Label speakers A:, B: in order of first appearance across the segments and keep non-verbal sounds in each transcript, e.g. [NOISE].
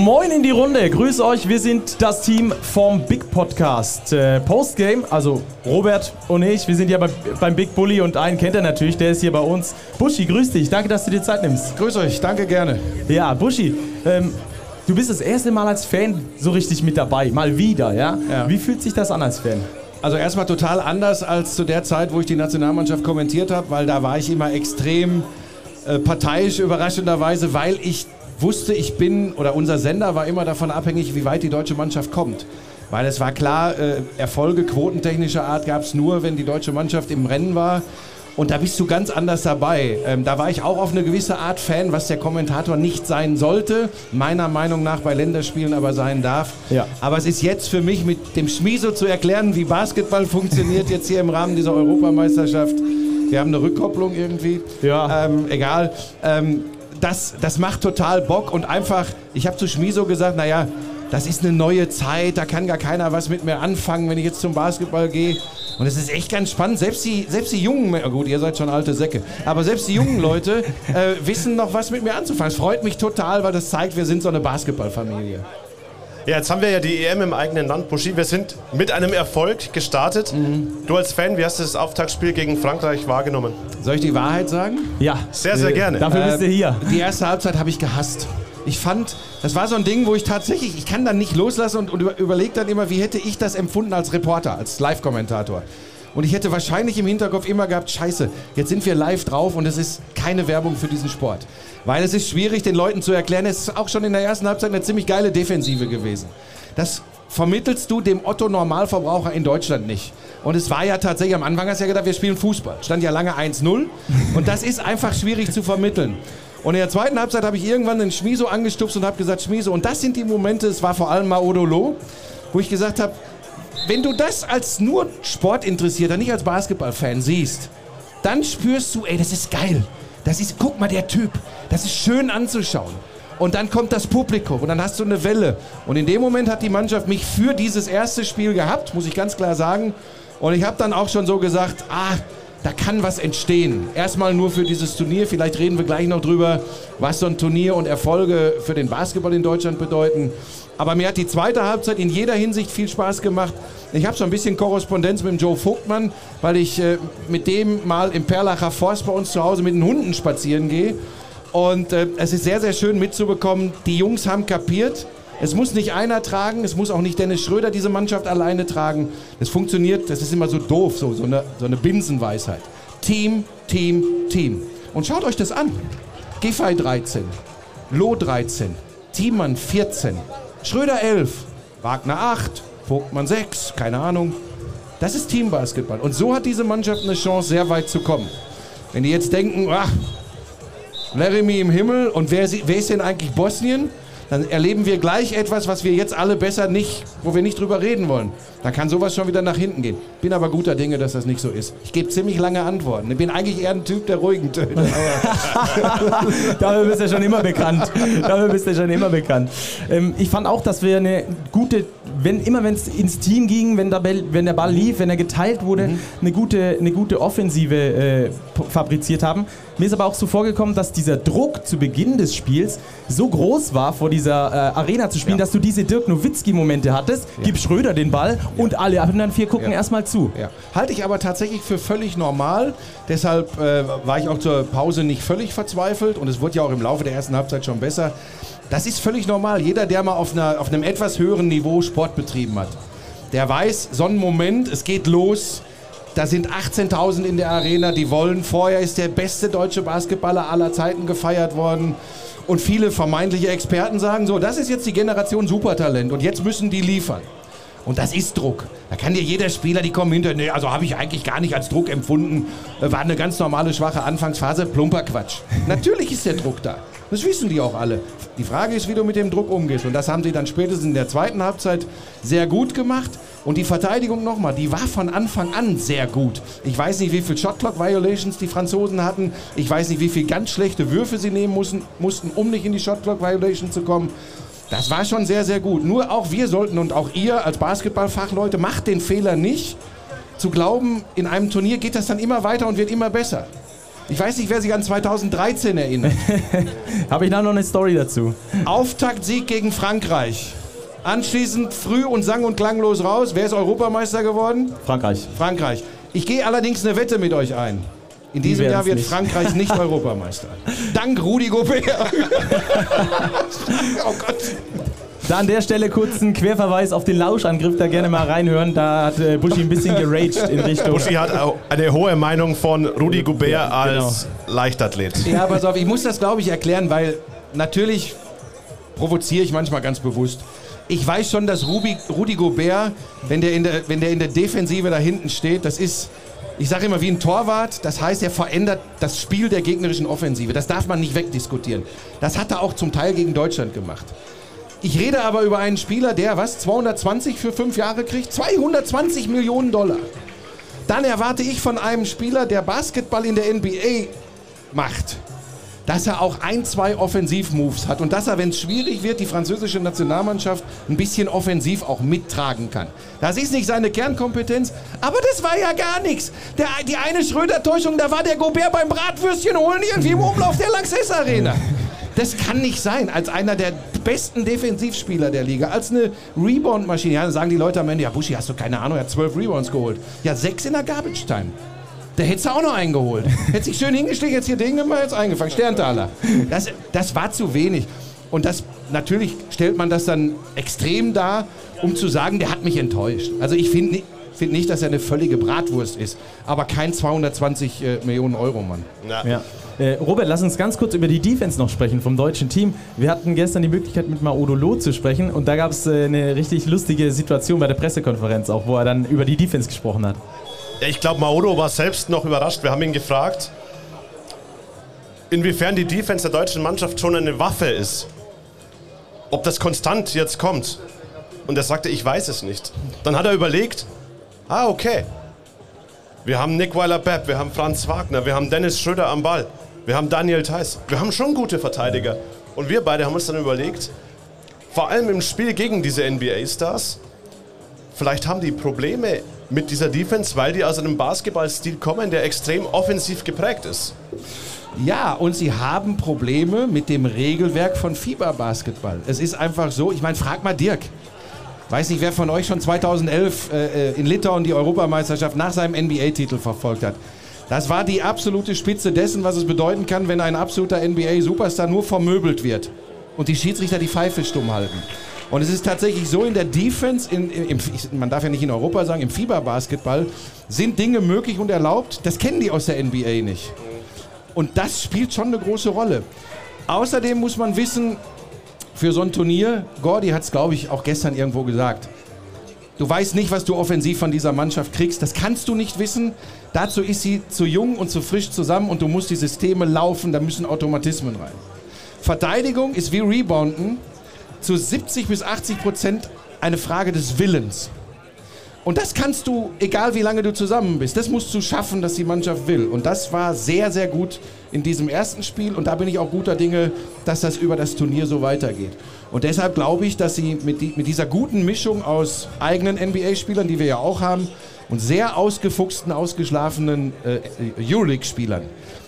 A: Moin in die Runde, grüß euch, wir sind das Team vom Big Podcast. Äh, Postgame, also Robert und ich, wir sind ja bei, beim Big Bully und einen kennt er natürlich, der ist hier bei uns. Buschi, grüß dich, danke, dass du dir Zeit nimmst.
B: Grüß euch, danke gerne.
A: Ja, Buschi, ähm, du bist das erste Mal als Fan so richtig mit dabei, mal wieder, ja?
B: Ja.
A: Wie fühlt sich das an als Fan?
B: Also erstmal total anders als zu der Zeit, wo ich die Nationalmannschaft kommentiert habe, weil da war ich immer extrem äh, parteiisch überraschenderweise, weil ich wusste, ich bin oder unser Sender war immer davon abhängig, wie weit die deutsche Mannschaft kommt. Weil es war klar, äh, Erfolge quotentechnischer Art gab es nur, wenn die deutsche Mannschaft im Rennen war. Und da bist du ganz anders dabei. Ähm, da war ich auch auf eine gewisse Art Fan, was der Kommentator nicht sein sollte, meiner Meinung nach bei Länderspielen aber sein darf.
A: Ja.
B: Aber es ist jetzt für mich mit dem Schmieso zu erklären, wie Basketball funktioniert jetzt hier im Rahmen dieser Europameisterschaft. Wir haben eine Rückkopplung irgendwie.
A: Ja.
B: Ähm, egal. Ähm, das, das macht total Bock und einfach, ich habe zu Schmieso gesagt, naja, das ist eine neue Zeit, da kann gar keiner was mit mir anfangen, wenn ich jetzt zum Basketball gehe. Und es ist echt ganz spannend. Selbst die, selbst die jungen, gut, ihr seid schon alte Säcke, aber selbst die jungen Leute [LAUGHS] äh, wissen noch was mit mir anzufangen. Es freut mich total, weil das zeigt, wir sind so eine Basketballfamilie.
C: Ja, jetzt haben wir ja die EM im eigenen Land, Buschi. Wir sind mit einem Erfolg gestartet. Du als Fan, wie hast du das Auftaktspiel gegen Frankreich wahrgenommen?
B: Soll ich die Wahrheit sagen?
A: Ja,
C: Sehr, sehr gerne.
A: dafür bist du
B: Äh,
A: hier.
B: Die erste Halbzeit habe ich gehasst. Ich fand, das war so ein Ding, wo ich tatsächlich, ich kann dann nicht loslassen und, und über, überlege dann immer, wie hätte ich das empfunden als Reporter, als Live-Kommentator. Und ich hätte wahrscheinlich im Hinterkopf immer gehabt, scheiße, jetzt sind wir live drauf und es ist keine Werbung für diesen Sport. Weil es ist schwierig, den Leuten zu erklären, es ist auch schon in der ersten Halbzeit eine ziemlich geile Defensive gewesen. Das vermittelst du dem Otto-Normalverbraucher in Deutschland nicht. Und es war ja tatsächlich, am Anfang hast du ja gedacht, wir spielen Fußball. Stand ja lange 1-0. [LAUGHS] Und das ist einfach schwierig zu vermitteln. Und in der zweiten Halbzeit habe ich irgendwann den Schmieso angestupst und habe gesagt, Schmieso, und das sind die Momente, es war vor allem Maodolo, wo ich gesagt habe, wenn du das als nur Sportinteressierter, nicht als Basketballfan siehst, dann spürst du, ey, das ist geil. Das ist, guck mal, der Typ, das ist schön anzuschauen. Und dann kommt das Publikum und dann hast du eine Welle. Und in dem Moment hat die Mannschaft mich für dieses erste Spiel gehabt, muss ich ganz klar sagen. Und ich habe dann auch schon so gesagt, ah, da kann was entstehen. Erstmal nur für dieses Turnier. Vielleicht reden wir gleich noch drüber, was so ein Turnier und Erfolge für den Basketball in Deutschland bedeuten. Aber mir hat die zweite Halbzeit in jeder Hinsicht viel Spaß gemacht. Ich habe so ein bisschen Korrespondenz mit dem Joe Vogtmann, weil ich äh, mit dem mal im Perlacher Forst bei uns zu Hause mit den Hunden spazieren gehe. Und äh, es ist sehr, sehr schön mitzubekommen, die Jungs haben kapiert. Es muss nicht einer tragen, es muss auch nicht Dennis Schröder diese Mannschaft alleine tragen. Das funktioniert, das ist immer so doof, so, so, eine, so eine Binsenweisheit. Team, Team, Team. Und schaut euch das an. Giffey 13, Loh 13, Thiemann 14, Schröder 11, Wagner 8, Vogtmann 6, keine Ahnung. Das ist Teambasketball. Und so hat diese Mannschaft eine Chance, sehr weit zu kommen. Wenn die jetzt denken, ach, Laramie im Himmel und wer, wer ist denn eigentlich Bosnien? Dann erleben wir gleich etwas, was wir jetzt alle besser nicht, wo wir nicht drüber reden wollen. Dann kann sowas schon wieder nach hinten gehen. Bin aber guter Dinge, dass das nicht so ist. Ich gebe ziemlich lange Antworten. Ich bin eigentlich eher ein Typ der ruhigen Töne. [LAUGHS]
A: Dafür bist du schon immer bekannt. Dafür bist du schon immer bekannt. Ähm, ich fand auch, dass wir eine gute, wenn immer wenn es ins Team ging, wenn der, Ball, wenn der Ball lief, wenn er geteilt wurde, eine, gute, eine gute Offensive äh, fabriziert haben. Mir ist aber auch so vorgekommen, dass dieser Druck zu Beginn des Spiels so groß war, vor dieser äh, Arena zu spielen,
B: Ja.
A: dass du diese Dirk Nowitzki-Momente hattest. Gib Schröder den Ball und alle anderen vier gucken
B: Ja.
A: erstmal zu.
B: Ja. Halte ich aber tatsächlich für völlig normal. Deshalb äh, war ich auch zur Pause nicht völlig verzweifelt und es wurde ja auch im Laufe der ersten Halbzeit schon besser. Das ist völlig normal. Jeder, der mal auf, einer, auf einem etwas höheren Niveau Sport betrieben hat, der weiß, so ein Moment, es geht los. Da sind 18.000 in der Arena, die wollen. Vorher ist der beste deutsche Basketballer aller Zeiten gefeiert worden. Und viele vermeintliche Experten sagen so, das ist jetzt die Generation Supertalent und jetzt müssen die liefern. Und das ist Druck. Da kann dir jeder Spieler, die kommen hinter, nee, also habe ich eigentlich gar nicht als Druck empfunden. War eine ganz normale, schwache Anfangsphase. Plumper Quatsch. Natürlich ist der Druck da. Das wissen die auch alle. Die Frage ist, wie du mit dem Druck umgehst. Und das haben sie dann spätestens in der zweiten Halbzeit sehr gut gemacht. Und die Verteidigung nochmal, die war von Anfang an sehr gut. Ich weiß nicht, wie viel Shotclock-Violations die Franzosen hatten. Ich weiß nicht, wie viel ganz schlechte Würfe sie nehmen mussten, mussten um nicht in die Shotclock-Violation zu kommen. Das war schon sehr, sehr gut. Nur auch wir sollten und auch ihr als Basketballfachleute macht den Fehler nicht, zu glauben, in einem Turnier geht das dann immer weiter und wird immer besser. Ich weiß nicht, wer sich an 2013 erinnert. [LAUGHS]
A: Habe ich da noch eine Story dazu?
B: Auftaktsieg gegen Frankreich. Anschließend früh und sang- und klanglos raus. Wer ist Europameister geworden?
A: Frankreich.
B: Frankreich. Ich gehe allerdings eine Wette mit euch ein. In diesem Jahr wird
A: nicht.
B: Frankreich nicht [LAUGHS] Europameister. Dank Rudi Gobert. [LAUGHS] oh Gott.
A: Da an der Stelle kurz ein Querverweis auf den Lauschangriff, da gerne mal reinhören. Da hat äh, Buschi ein bisschen geraged in Richtung.
C: Buschi hat eine hohe Meinung von Rudi Goubert als Leichtathlet.
B: Ja, pass auf, ich muss das, glaube ich, erklären, weil natürlich provoziere ich manchmal ganz bewusst. Ich weiß schon, dass Rubi, Rudi Gobert, wenn der, in der, wenn der in der Defensive da hinten steht, das ist, ich sage immer, wie ein Torwart. Das heißt, er verändert das Spiel der gegnerischen Offensive. Das darf man nicht wegdiskutieren. Das hat er auch zum Teil gegen Deutschland gemacht. Ich rede aber über einen Spieler, der was, 220 für fünf Jahre kriegt? 220 Millionen Dollar. Dann erwarte ich von einem Spieler, der Basketball in der NBA macht, dass er auch ein, zwei Offensivmoves hat und dass er, wenn es schwierig wird, die französische Nationalmannschaft ein bisschen offensiv auch mittragen kann. Das ist nicht seine Kernkompetenz, aber das war ja gar nichts. Der, die eine Schröder-Täuschung, da war der Gobert beim Bratwürstchen holen irgendwie im Umlauf der Lanxess Arena. Das kann nicht sein, als einer der besten Defensivspieler der Liga, als eine Rebound-Maschine. Ja, dann sagen die Leute am Ende, ja Buschi, hast du keine Ahnung, er hat zwölf Rebounds geholt. Ja, sechs in der Garbage-Time. Da hättest du auch noch einen geholt. Hätte sich schön hingestellt, jetzt hier Ding gemacht, jetzt eingefangen. Sterntaler. Das, das war zu wenig. Und das, natürlich stellt man das dann extrem dar, um zu sagen, der hat mich enttäuscht. Also ich finde ni- find nicht, dass er eine völlige Bratwurst ist, aber kein 220 äh, Millionen Euro Mann.
A: Ja. Äh, Robert, lass uns ganz kurz über die Defense noch sprechen vom deutschen Team. Wir hatten gestern die Möglichkeit, mit Maodo Loh zu sprechen und da gab es äh, eine richtig lustige Situation bei der Pressekonferenz auch, wo er dann über die Defense gesprochen hat.
C: Ja, Ich glaube, Maodo war selbst noch überrascht. Wir haben ihn gefragt, inwiefern die Defense der deutschen Mannschaft schon eine Waffe ist. Ob das konstant jetzt kommt. Und er sagte, ich weiß es nicht. Dann hat er überlegt, ah, okay. Wir haben Nick Weiler-Bepp, wir haben Franz Wagner, wir haben Dennis Schröder am Ball, wir haben Daniel Theiss. Wir haben schon gute Verteidiger. Und wir beide haben uns dann überlegt, vor allem im Spiel gegen diese NBA-Stars, Vielleicht haben die Probleme mit dieser Defense, weil die aus einem Basketballstil kommen, der extrem offensiv geprägt ist.
B: Ja, und sie haben Probleme mit dem Regelwerk von FIBA-Basketball. Es ist einfach so, ich meine, frag mal Dirk. Weiß nicht, wer von euch schon 2011 äh, in Litauen die Europameisterschaft nach seinem NBA-Titel verfolgt hat. Das war die absolute Spitze dessen, was es bedeuten kann, wenn ein absoluter NBA-Superstar nur vermöbelt wird und die Schiedsrichter die Pfeife stumm halten. Und es ist tatsächlich so, in der Defense, in, im, man darf ja nicht in Europa sagen, im FIBA-Basketball sind Dinge möglich und erlaubt, das kennen die aus der NBA nicht. Und das spielt schon eine große Rolle. Außerdem muss man wissen, für so ein Turnier, Gordy hat es, glaube ich, auch gestern irgendwo gesagt, du weißt nicht, was du offensiv von dieser Mannschaft kriegst. Das kannst du nicht wissen. Dazu ist sie zu jung und zu frisch zusammen und du musst die Systeme laufen, da müssen Automatismen rein. Verteidigung ist wie Rebounden zu 70 bis 80 Prozent eine Frage des Willens. Und das kannst du, egal wie lange du zusammen bist, das musst du schaffen, dass die Mannschaft will. Und das war sehr, sehr gut in diesem ersten Spiel. Und da bin ich auch guter Dinge, dass das über das Turnier so weitergeht. Und deshalb glaube ich, dass sie mit, die, mit dieser guten Mischung aus eigenen NBA-Spielern, die wir ja auch haben, und sehr ausgefuchsten, ausgeschlafenen äh, Euroleague-Spielern,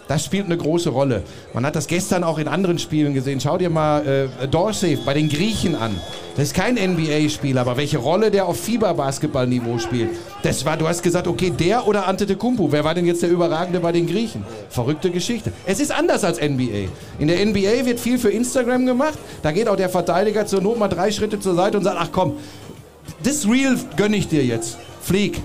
B: das spielt eine große Rolle. Man hat das gestern auch in anderen Spielen gesehen. Schau dir mal äh, Dorsey bei den Griechen an. Das ist kein NBA-Spieler, aber welche Rolle der auf Fieber-Basketball-Niveau spielt. Das war, du hast gesagt, okay, der oder Antetokounmpo. Wer war denn jetzt der Überragende bei den Griechen? Verrückte Geschichte. Es ist anders als NBA. In der NBA wird viel für Instagram gemacht. Da geht auch der Verteidiger zur Not mal drei Schritte zur Seite und sagt, ach komm, das Real gönne ich dir jetzt. Flieg.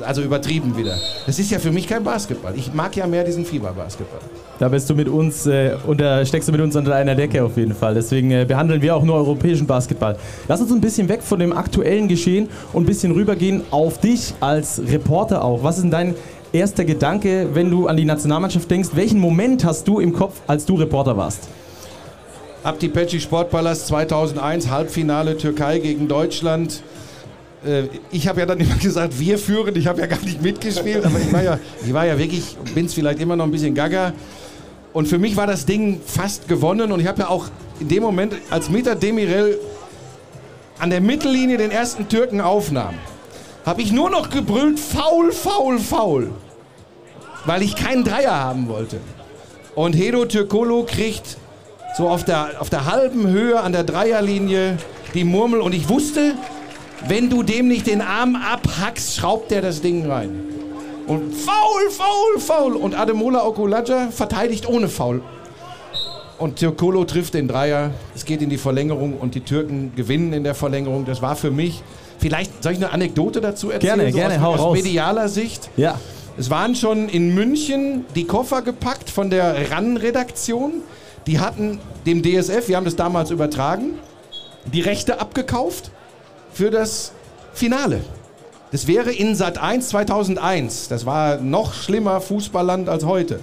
B: Also übertrieben wieder. Das ist ja für mich kein Basketball. Ich mag ja mehr diesen Fieber-Basketball.
A: Da bist du mit uns, äh, unter, steckst du mit uns unter einer Decke auf jeden Fall. Deswegen äh, behandeln wir auch nur europäischen Basketball. Lass uns ein bisschen weg von dem aktuellen Geschehen und ein bisschen rübergehen auf dich als Reporter auch. Was ist denn dein erster Gedanke, wenn du an die Nationalmannschaft denkst? Welchen Moment hast du im Kopf, als du Reporter warst?
B: Abdipeci Sportpalast 2001, Halbfinale Türkei gegen Deutschland. Äh, Ich habe ja dann [LAUGHS] immer gesagt, wir führen. Ich habe ja gar nicht mitgespielt, aber ich war ja, ich war ja wirklich, bin es vielleicht immer noch ein bisschen gaga. Und für mich war das Ding fast gewonnen. Und ich habe ja auch in dem Moment, als Meta Demirel an der Mittellinie den ersten Türken aufnahm, habe ich nur noch gebrüllt, faul, faul, faul. weil ich keinen Dreier haben wollte. Und Hedo Türkolo kriegt so auf der, auf der halben Höhe an der Dreierlinie die Murmel und ich wusste, wenn du dem nicht den Arm abhackst, schraubt der das Ding rein. Und faul, faul, faul. Und Ademola Okulaja verteidigt ohne Foul. Und Türkolo trifft den Dreier. Es geht in die Verlängerung und die Türken gewinnen in der Verlängerung. Das war für mich. Vielleicht soll ich eine Anekdote dazu erzählen?
A: Gerne, gerne,
B: aus,
A: hau
B: aus
A: raus.
B: medialer Sicht.
A: Ja.
B: Es waren schon in München die Koffer gepackt von der RAN-Redaktion. Die hatten dem DSF, wir haben das damals übertragen, die Rechte abgekauft für das Finale. Das wäre in Sat 1 2001. Das war noch schlimmer Fußballland als heute.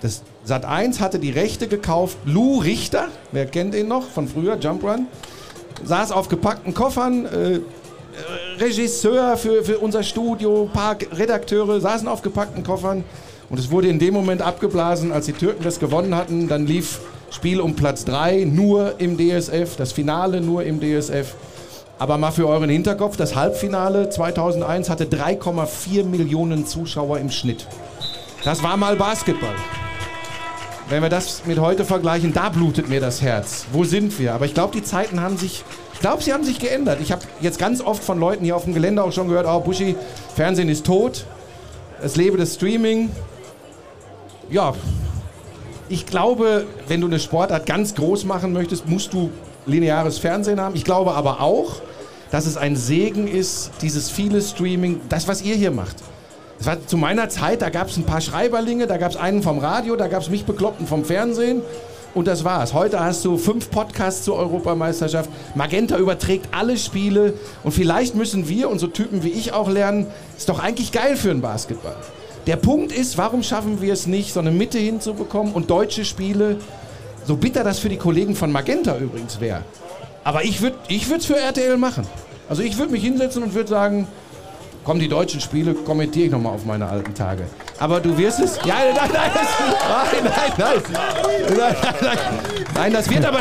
B: Das Sat 1 hatte die Rechte gekauft. Lou Richter, wer kennt ihn noch von früher, Jump Run, saß auf gepackten Koffern. Äh, Regisseur für, für unser Studio, paar Redakteure saßen auf gepackten Koffern und es wurde in dem Moment abgeblasen, als die Türken das gewonnen hatten. Dann lief Spiel um Platz 3 nur im DSF, das Finale nur im DSF. Aber mal für euren Hinterkopf, das Halbfinale 2001 hatte 3,4 Millionen Zuschauer im Schnitt. Das war mal Basketball. Wenn wir das mit heute vergleichen, da blutet mir das Herz. Wo sind wir? Aber ich glaube, die Zeiten haben sich, ich glaube, sie haben sich geändert. Ich habe jetzt ganz oft von Leuten hier auf dem Gelände auch schon gehört, oh Buschi, Fernsehen ist tot, es lebe das Streaming. Ja, ich glaube, wenn du eine Sportart ganz groß machen möchtest, musst du lineares Fernsehen haben. Ich glaube aber auch, dass es ein Segen ist, dieses viele Streaming, das, was ihr hier macht. Das war zu meiner Zeit, da gab es ein paar Schreiberlinge, da gab es einen vom Radio, da gab es mich Bekloppten vom Fernsehen und das war's. Heute hast du fünf Podcasts zur Europameisterschaft. Magenta überträgt alle Spiele und vielleicht müssen wir und so Typen wie ich auch lernen, ist doch eigentlich geil für einen Basketball. Der Punkt ist, warum schaffen wir es nicht, so eine Mitte hinzubekommen und deutsche Spiele, so bitter das für die Kollegen von Magenta übrigens wäre. Aber ich würde es ich würd's für RTL machen. Also ich würde mich hinsetzen und würde sagen, komm, die deutschen Spiele kommentiere ich nochmal auf meine alten Tage. Aber du wirst es. Ja, nein, nein, nein, nein, nein, nein, nein. Nein, das wird aber.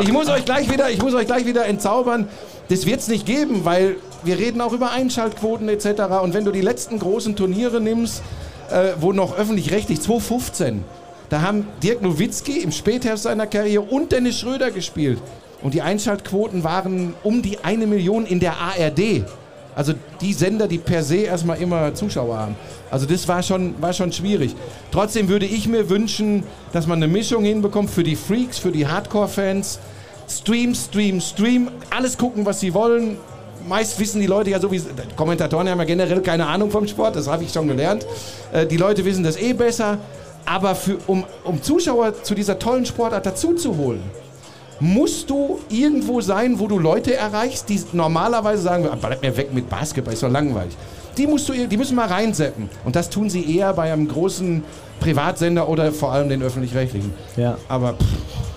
B: Ich muss euch gleich wieder, ich muss euch gleich wieder entzaubern. Das wird es nicht geben, weil wir reden auch über Einschaltquoten etc. Und wenn du die letzten großen Turniere nimmst, äh, wo noch öffentlich-rechtlich 2015, da haben Dirk Nowitzki im Spätherbst seiner Karriere und Dennis Schröder gespielt. Und die Einschaltquoten waren um die eine Million in der ARD. Also die Sender, die per se erstmal immer Zuschauer haben. Also das war schon, war schon schwierig. Trotzdem würde ich mir wünschen, dass man eine Mischung hinbekommt für die Freaks, für die Hardcore-Fans. Stream, Stream, Stream, alles gucken, was sie wollen. Meist wissen die Leute ja so wie Kommentatoren haben ja generell keine Ahnung vom Sport, das habe ich schon gelernt. Äh, Die Leute wissen das eh besser. Aber für, um, um Zuschauer zu dieser tollen Sportart dazuzuholen, musst du irgendwo sein, wo du Leute erreichst, die normalerweise sagen, "Ah, bleib mir weg mit Basketball, ist doch langweilig. Die, musst du, die müssen mal reinseppen. Und das tun sie eher bei einem großen Privatsender oder vor allem den öffentlich-rechtlichen.
A: Ja.
B: Aber pff,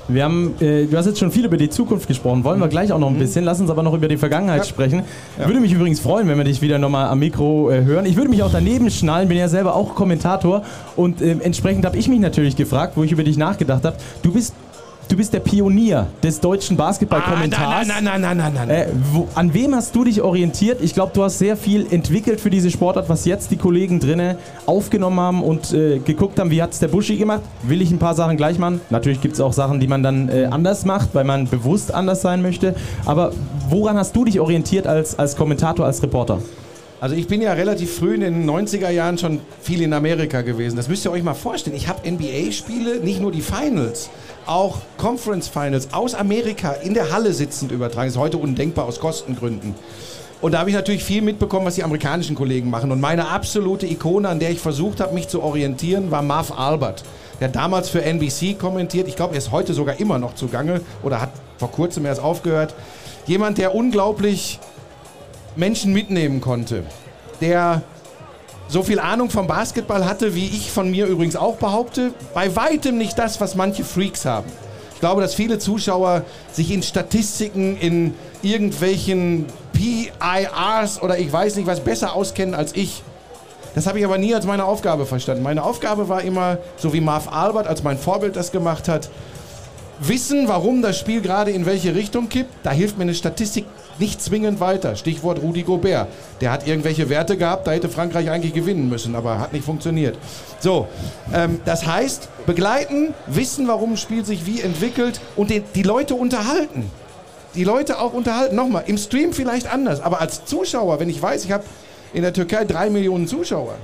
A: Wir haben, äh, du hast jetzt schon viel über die Zukunft gesprochen, wollen wir gleich auch noch ein bisschen. Lass uns aber noch über die Vergangenheit
B: Ja.
A: sprechen.
B: Ja.
A: Würde mich übrigens freuen, wenn wir dich wieder nochmal am Mikro äh, hören. Ich würde mich auch daneben schnallen, bin ja selber auch Kommentator und ähm, entsprechend habe ich mich natürlich gefragt, wo ich über dich nachgedacht habe. Du bist, du bist der Pionier des deutschen Basketballkommentars.
B: Ah, nein, nein, nein, nein, nein, nein.
A: Äh, wo, an wem hast du dich orientiert? Ich glaube, du hast sehr viel entwickelt für diese Sportart, was jetzt die Kollegen drinnen aufgenommen haben und äh, geguckt haben, wie hat es der Buschi gemacht? Will ich ein paar Sachen gleich machen? Natürlich gibt es auch Sachen, die man dann äh, anders macht, weil man bewusst anders sein möchte. Aber woran hast du dich orientiert als, als Kommentator, als Reporter?
B: Also ich bin ja relativ früh in den 90er Jahren schon viel in Amerika gewesen. Das müsst ihr euch mal vorstellen. Ich habe NBA-Spiele, nicht nur die Finals, auch Conference Finals aus Amerika in der Halle sitzend übertragen. Das ist heute undenkbar aus Kostengründen. Und da habe ich natürlich viel mitbekommen, was die amerikanischen Kollegen machen. Und meine absolute Ikone, an der ich versucht habe, mich zu orientieren, war Marv Albert. Der damals für NBC kommentiert. Ich glaube, er ist heute sogar immer noch zugange oder hat vor kurzem erst aufgehört. Jemand, der unglaublich Menschen mitnehmen konnte, der so viel Ahnung vom Basketball hatte, wie ich von mir übrigens auch behaupte, bei weitem nicht das, was manche Freaks haben. Ich glaube, dass viele Zuschauer sich in Statistiken, in irgendwelchen PIRs oder ich weiß nicht was besser auskennen als ich. Das habe ich aber nie als meine Aufgabe verstanden. Meine Aufgabe war immer, so wie Marv Albert als mein Vorbild das gemacht hat, wissen, warum das Spiel gerade in welche Richtung kippt. Da hilft mir eine Statistik nicht zwingend weiter. Stichwort Rudi Gobert. Der hat irgendwelche Werte gehabt, da hätte Frankreich eigentlich gewinnen müssen, aber hat nicht funktioniert. So, ähm, das heißt, begleiten, wissen, warum ein Spiel sich wie entwickelt und die, die Leute unterhalten. Die Leute auch unterhalten. Nochmal, im Stream vielleicht anders, aber als Zuschauer, wenn ich weiß, ich habe in der Türkei drei Millionen Zuschauer,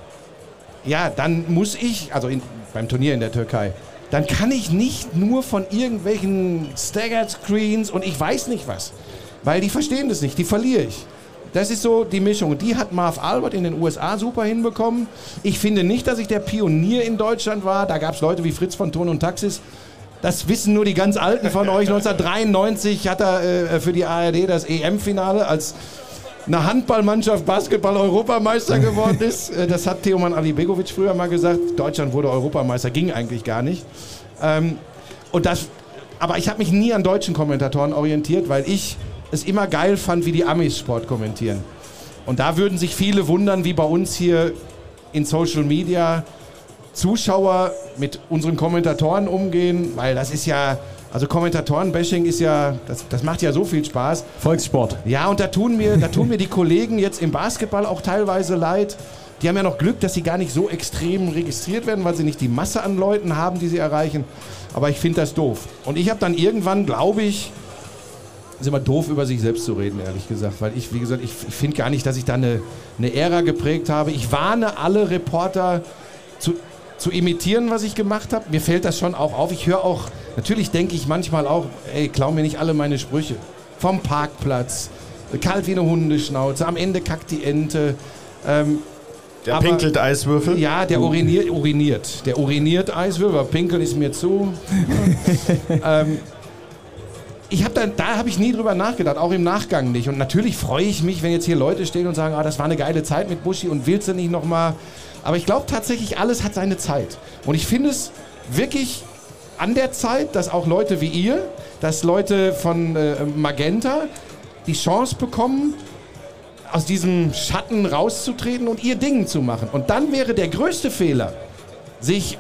B: ja, dann muss ich, also in, beim Turnier in der Türkei, dann kann ich nicht nur von irgendwelchen Staggered Screens und ich weiß nicht was. Weil die verstehen das nicht, die verliere ich. Das ist so die Mischung. Die hat Marv Albert in den USA super hinbekommen. Ich finde nicht, dass ich der Pionier in Deutschland war. Da gab es Leute wie Fritz von Ton und Taxis. Das wissen nur die ganz Alten von euch. [LAUGHS] 1993 hat er äh, für die ARD das EM-Finale als eine Handballmannschaft Basketball-Europameister geworden ist. [LAUGHS] Äh, das hat Theoman Alibegovic früher mal gesagt. Deutschland wurde Europameister, ging eigentlich gar nicht. Ähm, und das, aber ich habe mich nie an deutschen Kommentatoren orientiert, weil ich es immer geil fand, wie die Amis Sport kommentieren. Und da würden sich viele wundern, wie bei uns hier in Social Media Zuschauer mit unseren Kommentatoren umgehen, weil das ist ja, also Kommentatoren-Bashing ist ja, das, das macht ja so viel Spaß.
A: Volkssport.
B: Ja, und da tun, mir, da tun mir die Kollegen jetzt im Basketball auch teilweise leid. Die haben ja noch Glück, dass sie gar nicht so extrem registriert werden, weil sie nicht die Masse an Leuten haben, die sie erreichen. Aber ich finde das doof. Und ich habe dann irgendwann, glaube ich, ist immer doof, über sich selbst zu reden, ehrlich gesagt. Weil ich, wie gesagt, ich, ich finde gar nicht, dass ich da eine, eine Ära geprägt habe. Ich warne alle Reporter zu, zu imitieren, was ich gemacht habe. Mir fällt das schon auch auf. Ich höre auch, natürlich denke ich manchmal auch, ey, klau mir nicht alle meine Sprüche. Vom Parkplatz, kalt wie eine Hundeschnauze, am Ende kackt die Ente. Ähm,
C: Der
B: aber-
C: pinkelt Eiswürfel.
B: ja, der uriniert, uriniert. Der uriniert Eiswürfel, pinkeln ist mir zu. [LAUGHS] ähm, ich habe da, da habe ich nie drüber nachgedacht, auch im Nachgang nicht. Und natürlich freue ich mich, wenn jetzt hier Leute stehen und sagen, ah, das war eine geile Zeit mit Buschi und willst du nicht nochmal. Aber ich glaube tatsächlich, alles hat seine Zeit. Und ich finde es wirklich an der Zeit, dass auch Leute wie ihr, dass Leute von äh, Magenta die Chance bekommen, aus diesem Schatten rauszutreten und ihr Ding zu machen. Und dann wäre der größte Fehler, sich,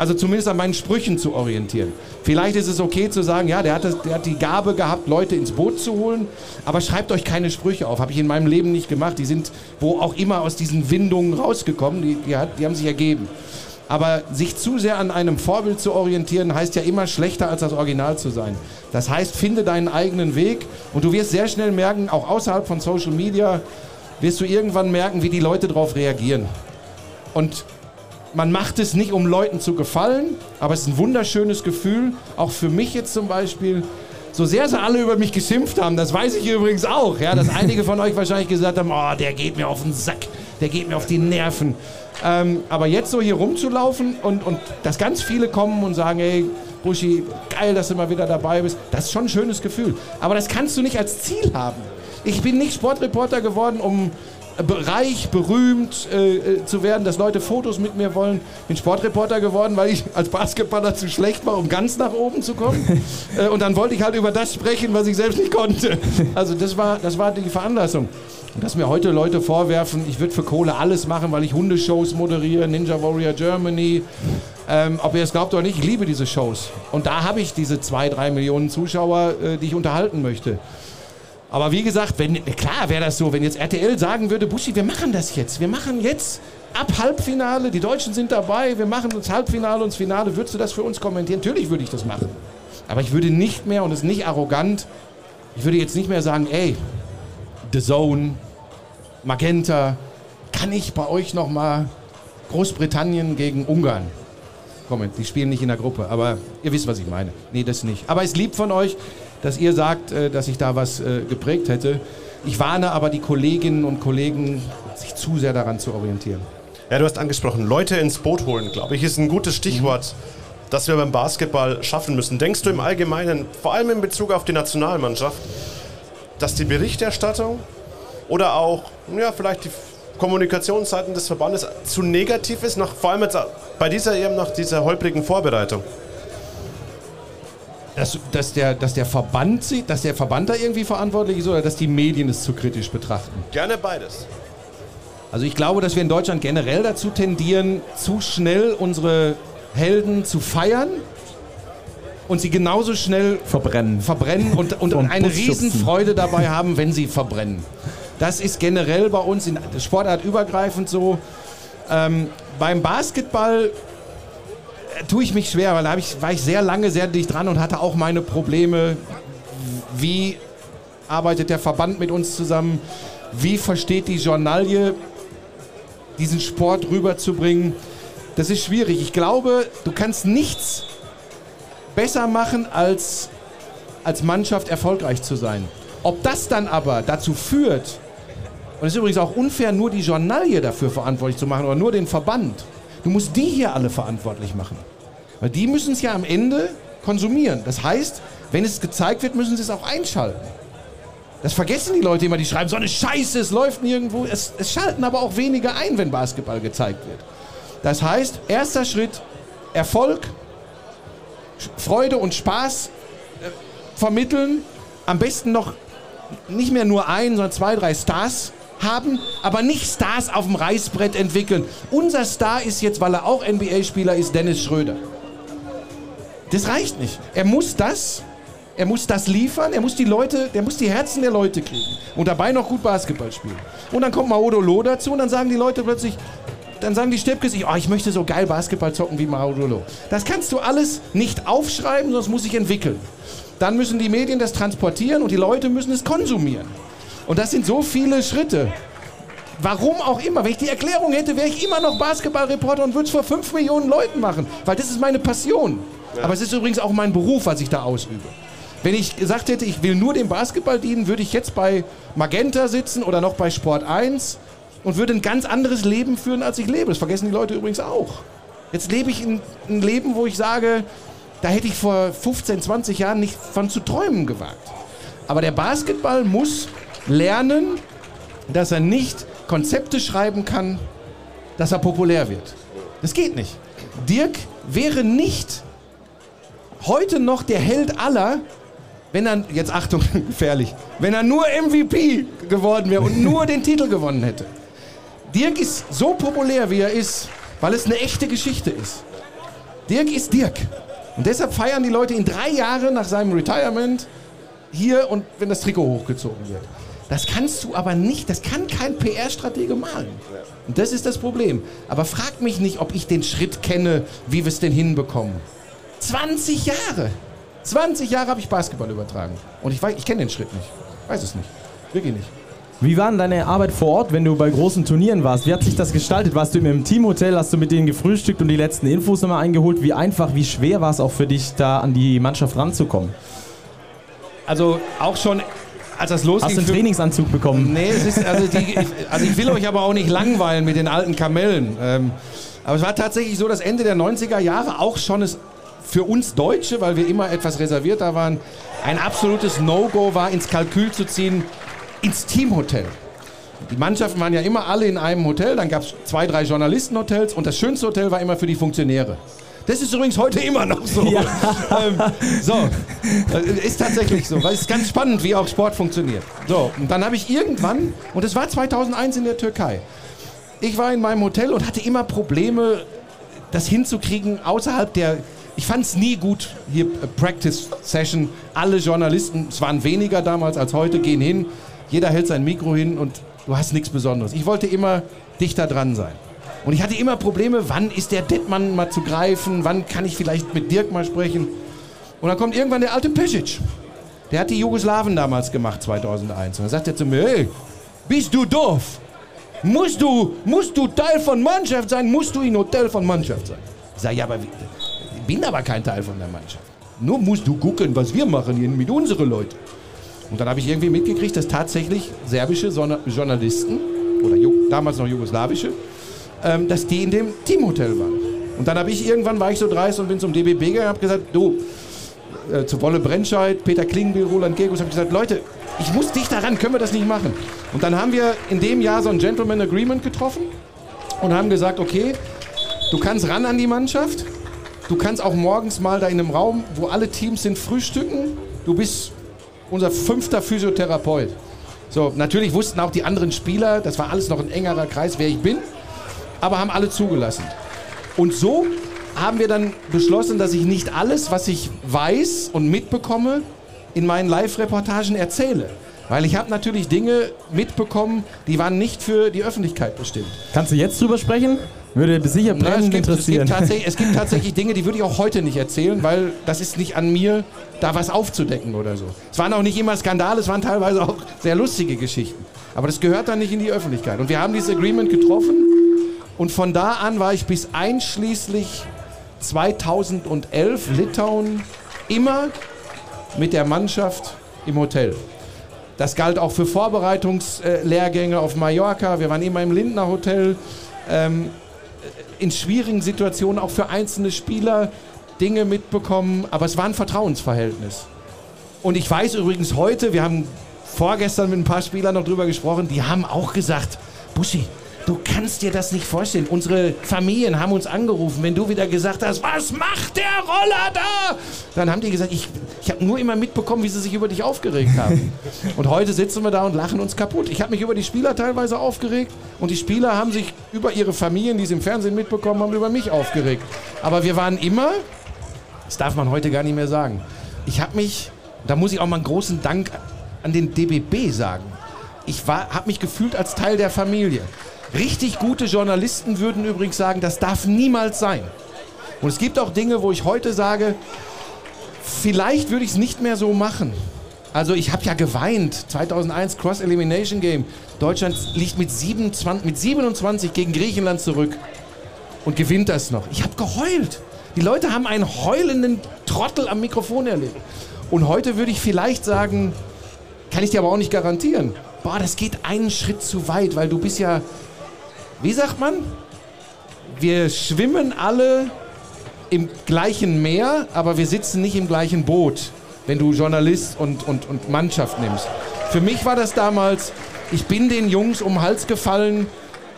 B: also zumindest an meinen Sprüchen zu orientieren. Vielleicht ist es okay zu sagen, ja, der hat, das, der hat die Gabe gehabt, Leute ins Boot zu holen, aber schreibt euch keine Sprüche auf. Habe ich in meinem Leben nicht gemacht. Die sind wo auch immer aus diesen Windungen rausgekommen, die, die, hat, die haben sich ergeben. Aber sich zu sehr an einem Vorbild zu orientieren, heißt ja immer schlechter als das Original zu sein. Das heißt, finde deinen eigenen Weg und du wirst sehr schnell merken, auch außerhalb von Social Media, wirst du irgendwann merken, wie die Leute darauf reagieren. Und man macht es nicht, um Leuten zu gefallen, aber es ist ein wunderschönes Gefühl, auch für mich jetzt zum Beispiel. So sehr sie alle über mich geschimpft haben, das weiß ich übrigens auch, ja, dass einige von euch wahrscheinlich gesagt haben, oh, der geht mir auf den Sack, der geht mir auf die Nerven. Ähm, aber jetzt so hier rumzulaufen und, und dass ganz viele kommen und sagen, hey, Buschi, geil, dass du mal wieder dabei bist, das ist schon ein schönes Gefühl. Aber das kannst du nicht als Ziel haben. Ich bin nicht Sportreporter geworden, um reich, berühmt äh, äh, zu werden, dass Leute Fotos mit mir wollen. Bin Sportreporter geworden, weil ich als Basketballer zu schlecht war, um ganz nach oben zu kommen. [LAUGHS] äh, und dann wollte ich halt über das sprechen, was ich selbst nicht konnte. Also das war, das war die Veranlassung. Dass mir heute Leute vorwerfen, ich würde für Kohle alles machen, weil ich Hundeshows moderiere, Ninja Warrior Germany. Ähm, ob ihr es glaubt oder nicht, ich liebe diese Shows. Und da habe ich diese zwei, drei Millionen Zuschauer, äh, die ich unterhalten möchte. Aber wie gesagt, wenn, klar wäre das so, wenn jetzt RTL sagen würde, Buschi, wir machen das jetzt. Wir machen jetzt ab Halbfinale, die Deutschen sind dabei, wir machen das Halbfinale und das Finale. Würdest du das für uns kommentieren? Natürlich würde ich das machen. Aber ich würde nicht mehr, und das ist nicht arrogant, ich würde jetzt nicht mehr sagen, ey, The Zone, Magenta, kann ich bei euch nochmal Großbritannien gegen Ungarn? Moment, die spielen nicht in der Gruppe, aber ihr wisst, was ich meine. Nee, das nicht. Aber es ist lieb von euch, dass ihr sagt, äh, dass ich da was äh, geprägt hätte. Ich warne aber die Kolleginnen und Kollegen, sich zu sehr daran zu orientieren.
C: Ja, du hast angesprochen, Leute ins Boot holen, glaube ich, ist ein gutes Stichwort, das wir beim Basketball schaffen müssen. Denkst du im Allgemeinen, vor allem in Bezug auf die Nationalmannschaft, dass die Berichterstattung oder auch, ja, vielleicht die Kommunikationsseiten des Verbandes zu negativ ist, nach, vor allem jetzt bei dieser EM nach dieser holprigen Vorbereitung?
B: Dass, dass, der, dass der Verband sieht, dass der Verband da irgendwie verantwortlich ist oder dass die Medien es zu kritisch betrachten?
C: Gerne beides.
B: Also ich glaube, dass wir in Deutschland generell dazu tendieren, zu schnell unsere Helden zu feiern und sie genauso schnell
A: Verbrennen.
B: verbrennen und, und [LAUGHS]
A: Und
B: eine
A: Bus.
B: Riesenfreude dabei haben, wenn sie verbrennen. Das ist generell bei uns in Sportart übergreifend so. Ähm, beim Basketball tue ich mich schwer, weil da ich, war ich sehr lange sehr dicht dran und hatte auch meine Probleme. Wie arbeitet der Verband mit uns zusammen? Wie versteht die Journalie, diesen Sport rüberzubringen? Das ist schwierig. Ich glaube, du kannst nichts besser machen, als als Mannschaft erfolgreich zu sein. Ob das dann aber dazu führt, und es ist übrigens auch unfair, nur die Journalie dafür verantwortlich zu machen oder nur den Verband. Du musst die hier alle verantwortlich machen. Weil die müssen es ja am Ende konsumieren. Das heißt, wenn es gezeigt wird, müssen sie es auch einschalten. Das vergessen die Leute immer, die schreiben, so eine Scheiße, es läuft nirgendwo. Es, es schalten aber auch weniger ein, wenn Basketball gezeigt wird. Das heißt, erster Schritt, Erfolg, Freude und Spaß äh, vermitteln. Am besten noch nicht mehr nur ein, sondern zwei, drei Stars haben, aber nicht Stars auf dem Reißbrett entwickeln. Unser Star ist jetzt, weil er auch NBA-Spieler ist, Dennis Schröder. Das reicht nicht. Er muss das, er muss das liefern, er muss die Leute, der muss die Herzen der Leute kriegen und dabei noch gut Basketball spielen. Und dann kommt Maodolo dazu und dann sagen die Leute plötzlich, dann sagen die Steppkes, oh, ich möchte so geil Basketball zocken wie Maodolo. Das kannst du alles nicht aufschreiben, es muss sich entwickeln. Dann müssen die Medien das transportieren und die Leute müssen es konsumieren. Und das sind so viele Schritte. Warum auch immer. Wenn ich die Erklärung hätte, wäre ich immer noch Basketballreporter und würde es vor fünf Millionen Leuten machen. Weil das ist meine Passion. Aber es ist übrigens auch mein Beruf, was ich da ausübe. Wenn ich gesagt hätte, ich will nur dem Basketball dienen, würde ich jetzt bei Magenta sitzen oder noch bei Sport 1 und würde ein ganz anderes Leben führen, als ich lebe. Das vergessen die Leute übrigens auch. Jetzt lebe ich ein, ein Leben, wo ich sage, da hätte ich vor 15, 20 Jahren nicht von zu träumen gewagt. Aber der Basketball muss lernen, dass er nicht Konzepte schreiben kann, dass er populär wird. Das geht nicht. Dirk wäre nicht heute noch der Held aller, wenn er, jetzt Achtung, [LAUGHS] gefährlich, wenn er nur MVP geworden wäre und nur den Titel gewonnen hätte. Dirk ist so populär, wie er ist, weil es eine echte Geschichte ist. Dirk ist Dirk. Und deshalb feiern die Leute ihn drei Jahre nach seinem Retirement hier und wenn das Trikot hochgezogen wird. Das kannst du aber nicht, das kann kein PR-Stratege malen. Und das ist das Problem. Aber frag mich nicht, ob ich den Schritt kenne, wie wir es denn hinbekommen. 20 Jahre. 20 Jahre habe ich Basketball übertragen. Und ich, weiß- ich kenne den Schritt nicht. Weiß es nicht. Wirklich nicht.
A: Wie war denn deine Arbeit vor Ort, wenn du bei großen Turnieren warst? Wie hat sich das gestaltet? Warst du im Teamhotel? Hast du mit denen gefrühstückt und die letzten Infos nochmal eingeholt? Wie einfach, wie schwer war es auch für dich, da an die Mannschaft ranzukommen?
B: Also auch schon, als das losging.
A: Hast du einen Trainingsanzug bekommen?
B: Nee, es ist, also, die, ich, also ich will euch aber auch nicht langweilen mit den alten Kamellen. Ähm, aber es war tatsächlich so, dass Ende der 90er Jahre auch schon es für uns Deutsche, weil wir immer etwas reservierter waren, ein absolutes No-Go war, ins Kalkül zu ziehen, ins Teamhotel. Die Mannschaften waren ja immer alle in einem Hotel, dann gab es zwei, drei Journalistenhotels und das schönste Hotel war immer für die Funktionäre. Das ist übrigens heute immer noch so.
A: Ja. [LAUGHS]
B: Ähm, so, äh, ist tatsächlich so, weil es ist ganz spannend, wie auch Sport funktioniert. So, und dann habe ich irgendwann, und das war 2001 in der Türkei, ich war in meinem Hotel und hatte immer Probleme, das hinzukriegen außerhalb der. Ich fand es nie gut, hier äh, Practice Session. Alle Journalisten, es waren weniger damals als heute, gehen hin. Jeder hält sein Mikro hin und du hast nichts Besonderes. Ich wollte immer dichter dran sein. Und ich hatte immer Probleme, wann ist der Dettmann mal zu greifen, wann kann ich vielleicht mit Dirk mal sprechen. Und dann kommt irgendwann der alte Pesic. Der hat die Jugoslawen damals gemacht, 2001. Und dann sagt er zu mir, hey, bist du doof? Musst du, musst du Teil von Mannschaft sein? Musst du in Hotel von Mannschaft sein? Ich sage, ja, aber ich bin aber kein Teil von der Mannschaft. Nur musst du gucken, was wir machen mit unseren Leuten. Und dann habe ich irgendwie mitgekriegt, dass tatsächlich serbische Journalisten oder damals noch jugoslawische, ähm, dass die in dem Teamhotel waren. Und dann habe ich irgendwann, war ich so dreist und bin zum DBB gegangen und habe gesagt, du, äh, zu Wolle Brennscheid, Peter Klingenbiel, Roland Gegus, habe ich gesagt, Leute, ich muss dich daran, können wir das nicht machen. Und dann haben wir in dem Jahr so ein Gentleman Agreement getroffen und haben gesagt, okay, du kannst ran an die Mannschaft, du kannst auch morgens mal da in einem Raum, wo alle Teams sind, frühstücken, du bist unser fünfter Physiotherapeut. So, natürlich wussten auch die anderen Spieler, das war alles noch ein engerer Kreis, wer ich bin, aber haben alle zugelassen. Und so haben wir dann beschlossen, dass ich nicht alles, was ich weiß und mitbekomme, in meinen Live-Reportagen erzähle. Weil ich habe natürlich Dinge mitbekommen, die waren nicht für die Öffentlichkeit bestimmt.
A: Kannst du jetzt drüber sprechen? Würde sicher brennend
B: es, gibt, es,
A: interessieren.
B: gibt tatsächlich, es gibt [LAUGHS] tatsächlich Dinge, die würde ich auch heute nicht erzählen, weil das ist nicht an mir, da was aufzudecken oder so. Es waren auch nicht immer Skandale, es waren teilweise auch sehr lustige Geschichten. Aber das gehört dann nicht in die Öffentlichkeit. Und wir haben dieses Agreement getroffen und von da an war ich bis einschließlich 2011 Litauen immer mit der Mannschaft im Hotel. Das galt auch für Vorbereitungslehrgänge auf Mallorca. Wir waren immer im Lindner Hotel. Ähm, in schwierigen Situationen auch für einzelne Spieler Dinge mitbekommen, aber es war ein Vertrauensverhältnis. Und ich weiß übrigens heute, wir haben vorgestern mit ein paar Spielern noch drüber gesprochen, die haben auch gesagt, Buschi, du kannst dir das nicht vorstellen. Unsere Familien haben uns angerufen, wenn du wieder gesagt hast, was macht der Roller da? Dann haben die gesagt, ich, ich habe nur immer mitbekommen, wie sie sich über dich aufgeregt haben. [LAUGHS] und heute sitzen wir da und lachen uns kaputt. Ich habe mich über die Spieler teilweise aufgeregt und die Spieler haben sich über ihre Familien, die sie im Fernsehen mitbekommen haben, über mich aufgeregt. Aber wir waren immer, das darf man heute gar nicht mehr sagen, ich habe mich, da muss ich auch mal einen großen Dank an den DBB sagen. Ich habe mich gefühlt als Teil der Familie. Richtig gute Journalisten würden übrigens sagen, das darf niemals sein. Und es gibt auch Dinge, wo ich heute sage, vielleicht würde ich es nicht mehr so machen. Also ich habe ja geweint, 2001 Cross Elimination Game. Deutschland liegt mit 27, mit 27 gegen Griechenland zurück und gewinnt das noch. Ich habe geheult. Die Leute haben einen heulenden Trottel am Mikrofon erlebt. Und heute würde ich vielleicht sagen, kann ich dir aber auch nicht garantieren. Boah, das geht einen Schritt zu weit, weil du bist ja, wie sagt man? Wir schwimmen alle im gleichen Meer, aber wir sitzen nicht im gleichen Boot, wenn du Journalist und, und, und Mannschaft nimmst. Für mich war das damals, ich bin den Jungs um den Hals gefallen,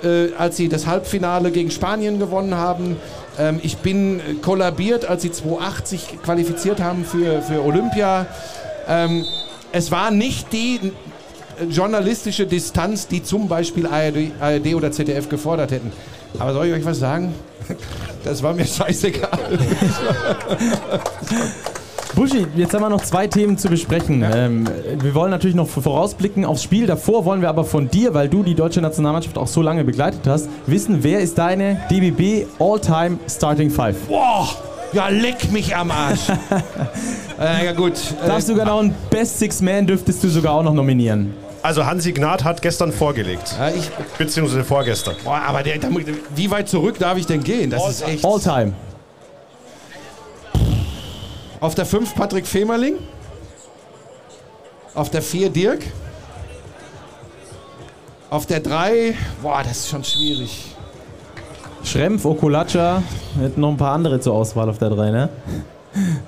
B: äh, als sie das Halbfinale gegen Spanien gewonnen haben. Ähm, ich bin kollabiert, als sie 280 qualifiziert haben für, für Olympia. Ähm, es war nicht die journalistische Distanz, die zum Beispiel ARD, ARD, oder ZDF gefordert hätten. Aber soll ich euch was sagen? [LAUGHS] Das war mir scheißegal. [LAUGHS]
A: Buschi, jetzt haben wir noch zwei Themen zu besprechen. Ähm, wir wollen natürlich noch vorausblicken aufs Spiel. Davor wollen wir aber von dir, weil du die deutsche Nationalmannschaft auch so lange begleitet hast, wissen, wer ist deine DBB All-Time Starting Five?
B: Boah! Ja, leck mich am Arsch. [LAUGHS] äh, ja gut.
A: Darfst du genau einen Best Six Man dürftest du sogar auch noch nominieren.
C: Also Hansi Gnad hat gestern vorgelegt.
B: Ja, ich,
C: Beziehungsweise vorgestern.
B: boah, aber der, wie weit zurück darf ich denn gehen? Das ist echt.
A: All-Time.
B: Auf der 5 Patrick Femerling. Auf der 4 Dirk. Auf der 3, boah, das ist schon schwierig.
A: Schrempf, Okulacha, hätten noch ein paar andere zur Auswahl auf der 3, ne?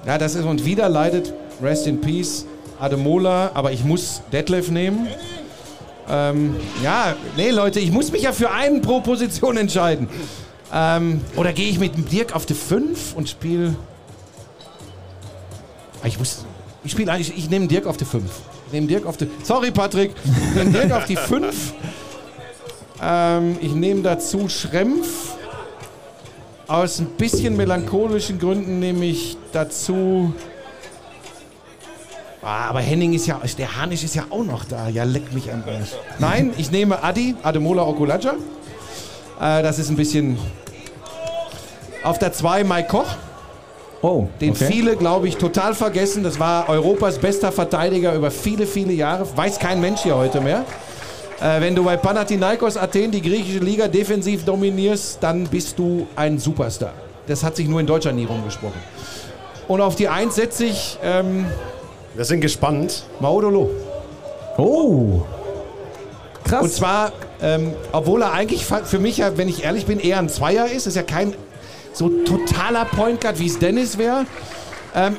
B: Ja, das ist und wieder leidet, rest in peace, Ademola, aber ich muss Detlef nehmen. Ähm, ja, nee, Leute, ich muss mich ja für einen pro Position entscheiden. Ähm, oder gehe ich mit Dirk auf die 5 und spiele. Ich muss. Ich spiele eigentlich. Ich nehme Dirk auf die 5. Ich nehme Dirk auf die. Sorry, Patrick. Ich nehme Dirk auf die 5. Ähm, ich nehme dazu Schrempf. Aus ein bisschen melancholischen Gründen nehme ich dazu. Ah, aber Henning ist ja, der Hanisch ist ja auch noch da. Ja, leck mich am Arsch. Nein, ich nehme Adi, Ademola Okulaja. Äh, das ist ein bisschen. Auf der 2 Mike Koch,
A: Oh,
B: den
A: okay.
B: viele, glaube ich, total vergessen. Das war Europas bester Verteidiger über viele, viele Jahre. Weiß kein Mensch hier heute mehr. Äh, wenn du bei Panathinaikos Athen die griechische Liga defensiv dominierst, dann bist du ein Superstar. Das hat sich nur in Deutschland nie rumgesprochen. Und auf die 1 setze ich ähm,
C: Wir sind gespannt.
B: Maudolo.
A: Oh. Krass.
B: Und zwar, ähm, obwohl er eigentlich für mich ja, wenn ich ehrlich bin, eher ein Zweier ist, ist ja kein so totaler Point Guard, wie es Dennis wäre. Ähm,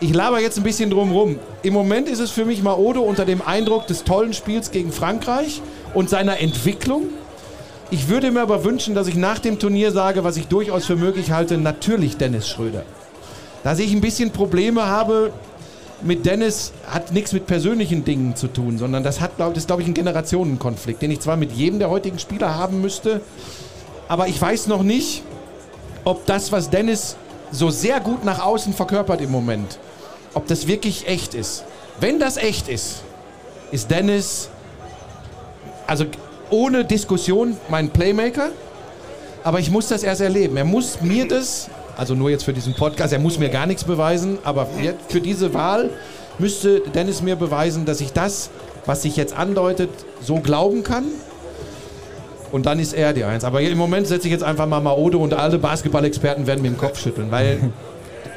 B: ich laber jetzt ein bisschen drum rum. Im Moment ist es für mich Maodo unter dem Eindruck des tollen Spiels gegen Frankreich und seiner Entwicklung. Ich würde mir aber wünschen, dass ich nach dem Turnier sage, was ich durchaus für möglich halte, natürlich Dennis Schröder. Dass ich ein bisschen Probleme habe mit Dennis, hat nichts mit persönlichen Dingen zu tun, sondern das hat, glaub, ist, glaube ich, ein Generationenkonflikt, den ich zwar mit jedem der heutigen Spieler haben müsste, aber ich weiß noch nicht, ob das, was Dennis so sehr gut nach außen verkörpert im Moment, ob das wirklich echt ist. Wenn das echt ist, ist Dennis, also ohne Diskussion, mein Playmaker. Aber ich muss das erst erleben. Er muss mir das, also nur jetzt für diesen Podcast, er muss mir gar nichts beweisen, aber für diese Wahl müsste Dennis mir beweisen, dass ich das, was sich jetzt andeutet, so glauben kann. Und dann ist er die Eins. Aber im Moment setze ich jetzt einfach mal Maode und alle Basketballexperten werden mir den Kopf schütteln, weil [LAUGHS]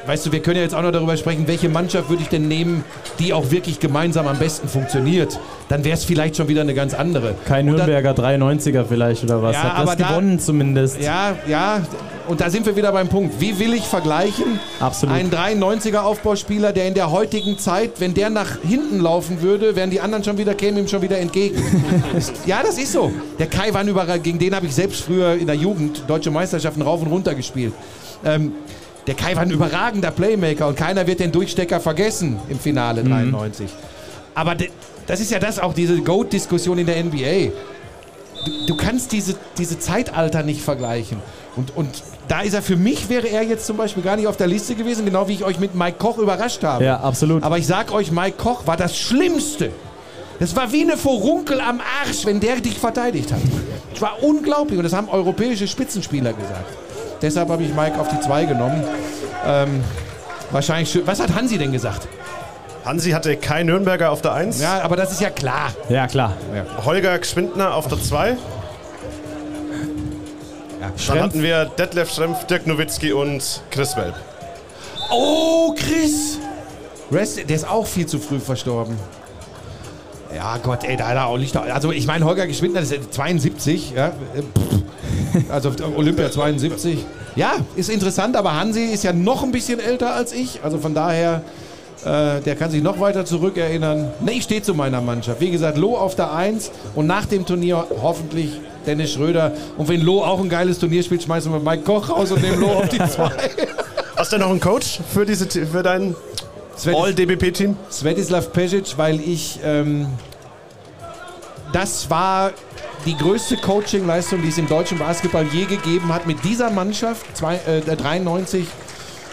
B: weißt du, wir können ja jetzt auch noch darüber sprechen, welche Mannschaft würde ich denn nehmen, die auch wirklich gemeinsam am besten funktioniert. Dann wäre es vielleicht schon wieder eine ganz andere.
A: Kein Nürnberger 93er vielleicht oder was.
B: Ja,
A: Hat
B: aber
A: das
B: da-
A: gewonnen zumindest.
B: Ja, ja. Und da sind wir wieder beim Punkt. Wie will ich vergleichen?
A: Absolut.
B: Ein 93er Aufbauspieler, der in der heutigen Zeit, wenn der nach hinten laufen würde, wären die anderen schon wieder, kämen ihm schon wieder entgegen. [LAUGHS] Ja, das ist so. Der Kai war überall, gegen den habe ich selbst früher in der Jugend deutsche Meisterschaften rauf und runter gespielt. Ähm, der Kai war ein überragender Playmaker und keiner wird den Durchstecker vergessen im Finale 93. Aber de- das ist ja das auch, diese GOAT-Diskussion in der NBA. Du, du kannst diese, diese Zeitalter nicht vergleichen. Und, und da ist er für mich, wäre er jetzt zum Beispiel gar nicht auf der Liste gewesen, genau wie ich euch mit Mike Koch überrascht habe.
A: Ja, absolut.
B: Aber ich sag euch, Mike Koch war das Schlimmste. Das war wie eine Vorunkel am Arsch, wenn der dich verteidigt hat. Das war unglaublich und das haben europäische Spitzenspieler gesagt. Deshalb habe ich Mike auf die 2 genommen. Ähm, wahrscheinlich schön. Was hat Hansi denn gesagt?
C: Hansi hatte Kai Nürnberger auf der 1,
B: Ja, aber das ist ja klar.
A: Ja, klar.
C: Holger Gschwindner auf der 2. Dann
B: Schrempf.
C: hatten wir Detlef Schrempf, Dirk Nowitzki und Chris Welp.
B: Oh, Chris! Rest, der ist auch viel zu früh verstorben. Ja, Gott, ey, da hat er auch nicht. Also, ich meine, Holger Geschwindner ist 72, ja. Also Olympia 72. Ja, ist interessant, aber Hansi ist ja noch ein bisschen älter als ich. Also von daher, äh, der kann sich noch weiter zurückerinnern. Ne, ich stehe zu meiner Mannschaft. Wie gesagt, Lo auf der 1 und nach dem Turnier hoffentlich Dennis Schröder. Und wenn Lo auch ein geiles Turnier spielt, schmeißen wir Mike Koch raus und nehmen Lo auf die [LAUGHS] 2.
C: Hast du noch einen Coach für, diese, für dein All-DBP-Team?
B: Svetislav Pesic, weil ich ähm, das war die größte Coaching-Leistung, die es im deutschen Basketball je gegeben hat, mit dieser Mannschaft zwei, äh, 93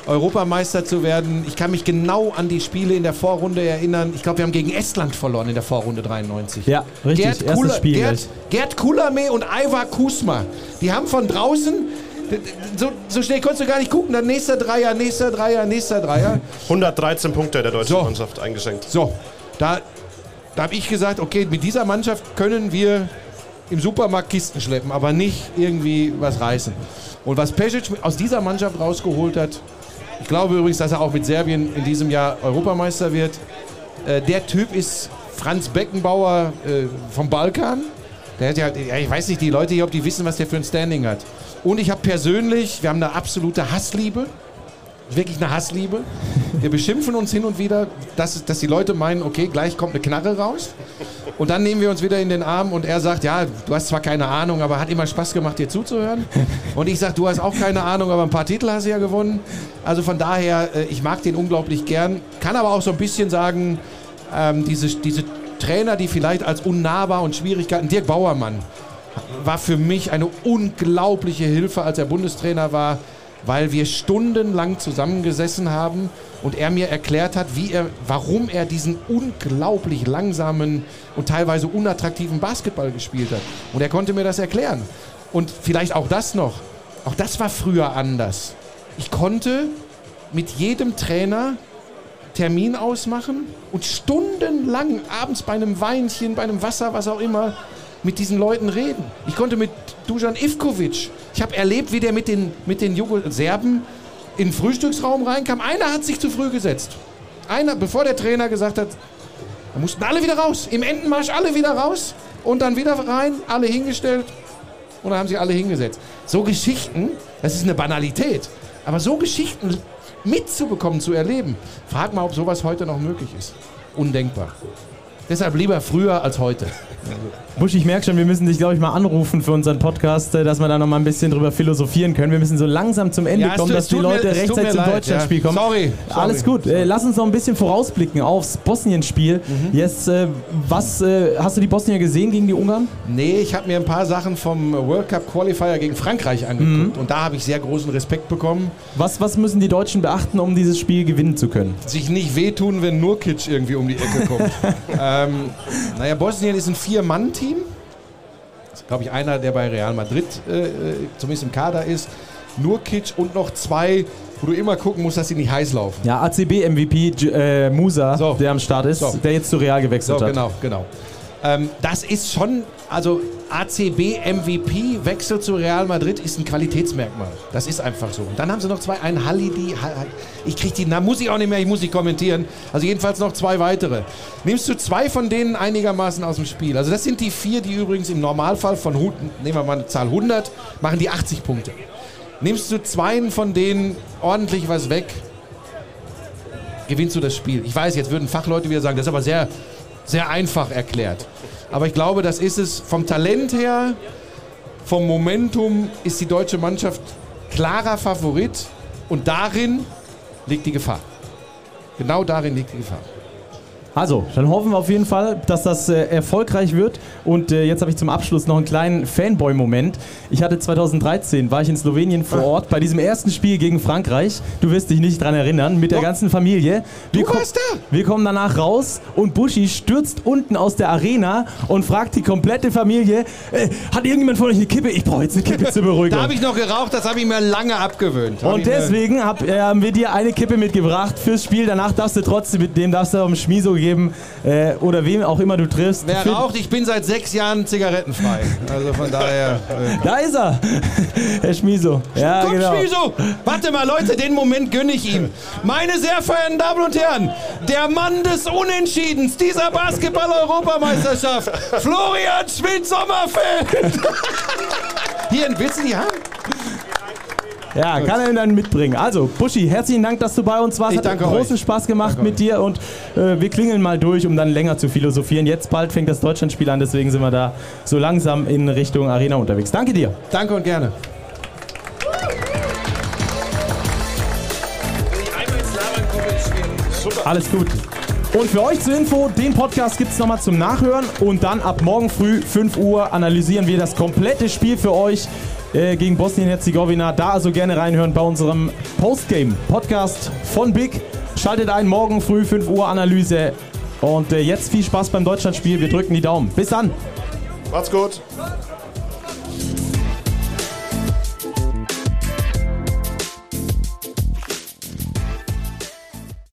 B: Europameister zu werden. Ich kann mich genau an die Spiele in der Vorrunde erinnern. Ich glaube, wir haben gegen Estland verloren in der Vorrunde 93.
A: Ja, richtig.
B: Gerd,
A: Erstes
B: Kula,
A: Spiel.
B: Gerd, Gerd Kulame und Ivar Kusma, die haben von draußen, so, so schnell konntest du gar nicht gucken, dann nächster Dreier, nächster Dreier, nächster Dreier.
C: 113 Punkte der deutschen
B: So.
C: Mannschaft eingeschenkt.
B: So, da, da habe ich gesagt, okay, mit dieser Mannschaft können wir im Supermarkt Kisten schleppen, aber nicht irgendwie was reißen. Und was Pesic aus dieser Mannschaft rausgeholt hat, ich glaube übrigens, dass er auch mit Serbien in diesem Jahr Europameister wird. Äh, der Typ ist Franz Beckenbauer äh, vom Balkan. Der hat ja, ich weiß nicht, die Leute hier, ob die wissen, was der für ein Standing hat. Und ich habe persönlich, wir haben eine absolute Hassliebe. Wirklich eine Hassliebe. Wir beschimpfen uns hin und wieder, dass, dass die Leute meinen, okay, gleich kommt eine Knarre raus. Und dann nehmen wir uns wieder in den Arm und er sagt, ja, du hast zwar keine Ahnung, aber hat immer Spaß gemacht, dir zuzuhören. Und ich sage, du hast auch keine Ahnung, aber ein paar Titel hast du ja gewonnen. Also von daher, äh, ich mag den unglaublich gern. Kann aber auch so ein bisschen sagen, ähm, diese, diese Trainer, die vielleicht als unnahbar und Schwierigkeiten, Dirk Bauermann war für mich eine unglaubliche Hilfe, als er Bundestrainer war, weil wir stundenlang zusammengesessen haben und er mir erklärt hat, wie er, warum er diesen unglaublich langsamen und teilweise unattraktiven Basketball gespielt hat. Und er konnte mir das erklären. Und vielleicht auch das noch. Auch das war früher anders. Ich konnte mit jedem Trainer Termin ausmachen und stundenlang abends bei einem Weinchen, bei einem Wasser, was auch immer, mit diesen Leuten reden. Ich konnte mit Dujan Ivkovic, ich habe erlebt, wie der mit den, mit den Serben in den Frühstücksraum reinkam. Einer hat sich zu früh gesetzt. Einer, bevor der Trainer gesagt hat, da mussten alle wieder raus. Im Entenmarsch alle wieder raus und dann wieder rein, alle hingestellt und dann haben sich alle hingesetzt. So Geschichten, das ist eine Banalität, aber so Geschichten mitzubekommen, zu erleben, frag mal, ob sowas heute noch möglich ist. Undenkbar. Deshalb lieber früher als heute.
A: Busch, ich merke schon, wir müssen dich, glaube ich, mal anrufen für unseren Podcast, äh, dass wir da noch mal ein bisschen drüber philosophieren können. Wir müssen so langsam zum Ende
B: Ja,
A: kommen, dass die
B: mir-
A: Leute
B: tut
A: rechtzeitig
B: mir
A: zum Deutschlandspiel
B: ja.
A: kommen.
B: Sorry, sorry.
A: Alles gut. Äh, lass uns noch ein bisschen vorausblicken aufs Bosnien-Spiel.
B: Mhm.
A: Jetzt, äh, was, äh, hast du die Bosnier gesehen gegen die Ungarn?
B: Nee, ich habe mir ein paar Sachen vom World Cup Qualifier gegen Frankreich angeguckt
A: Mhm.
B: und da habe ich sehr großen Respekt bekommen.
A: Was, was müssen die Deutschen beachten, um dieses Spiel gewinnen zu können?
B: Sich nicht wehtun, wenn Nurkic irgendwie um die Ecke kommt. [LAUGHS] ähm, naja, Bosnien ist ein Vier-Mann-Team. Das ist, glaube ich, einer, der bei Real Madrid äh, äh, zumindest im Kader ist. Nurkic und noch zwei, wo du immer gucken musst, dass sie nicht heiß laufen.
A: Ja, ACB-MVP äh, Musa,
B: So.
A: der am Start ist,
B: So.
A: der jetzt zu Real gewechselt
B: So,
A: hat.
B: genau, genau. Ähm, das ist schon, also ACB MVP, Wechsel zu Real Madrid ist ein Qualitätsmerkmal. Das ist einfach so. Und dann haben sie noch zwei, einen Halidi, Ha- Ha- ich kriege die Namen, muss ich auch nicht mehr, ich muss nicht kommentieren. Also jedenfalls noch zwei weitere. Nimmst du zwei von denen einigermaßen aus dem Spiel. Also das sind die vier, die übrigens im Normalfall von, nehmen wir mal eine Zahl 100, machen die 80 Punkte. Nimmst du zwei von denen ordentlich was weg, gewinnst du das Spiel. Ich weiß, jetzt würden Fachleute wieder sagen, das ist aber sehr, sehr einfach erklärt. Aber ich glaube, das ist es vom Talent her, vom Momentum ist die deutsche Mannschaft klarer Favorit und darin liegt die Gefahr. Genau darin liegt die Gefahr.
A: Also, dann hoffen wir auf jeden Fall, dass das äh, erfolgreich wird. Und äh, jetzt habe ich zum Abschluss noch einen kleinen Fanboy-Moment. Ich hatte 2013, war ich in Slowenien vor Ort bei diesem ersten Spiel gegen Frankreich. Du wirst dich nicht dran erinnern, mit der ganzen Familie. Wir
B: Du warst da?
A: Wir kommen danach raus und Buschi stürzt unten aus der Arena und fragt die komplette Familie, äh, hat irgendjemand von euch eine Kippe? Ich brauche jetzt eine Kippe zur Beruhigung. [LAUGHS]
B: Da habe ich noch geraucht, das habe ich mir lange abgewöhnt. Hab
A: Und deswegen hab, äh, haben wir dir eine Kippe mitgebracht fürs Spiel. Danach darfst du trotzdem mit dem darfst du auf dem Schmiso geben äh, oder wem auch immer du triffst.
B: Wer raucht, ich bin seit sechs Jahren zigarettenfrei. Also von daher. Äh.
A: Da ist er, [LAUGHS] Herr Schmiso. Ja,
B: Komm,
A: genau.
B: Schmiso! Warte mal, Leute, den Moment gönne ich ihm. Meine sehr verehrten Damen und Herren, der Mann des Unentschiedens dieser Basketball-Europameisterschaft, Florian Schmidt-Sommerfeld! [LAUGHS] Hier, du die haben?
A: Ja, kann er ihn dann mitbringen. Also, Buschi, herzlichen Dank, dass du bei uns warst.
B: Ich
A: Hat
B: danke
A: großen
B: euch.
A: Spaß gemacht mit dir und äh, wir klingeln mal durch, um dann länger zu philosophieren. Jetzt bald fängt das Deutschlandspiel an, deswegen sind wir da so langsam in Richtung Arena unterwegs. Danke dir.
B: Danke und gerne.
A: Alles gut. Und für euch zur Info, den Podcast gibt es nochmal zum Nachhören und dann ab morgen früh 5 Uhr analysieren wir das komplette Spiel für euch äh, gegen Bosnien-Herzegowina. Da also gerne reinhören bei unserem Postgame-Podcast von Big. Schaltet ein, morgen früh 5 Uhr Analyse. Und äh, jetzt viel Spaß beim Deutschlandspiel. Wir drücken die Daumen. Bis dann.
C: Macht's gut.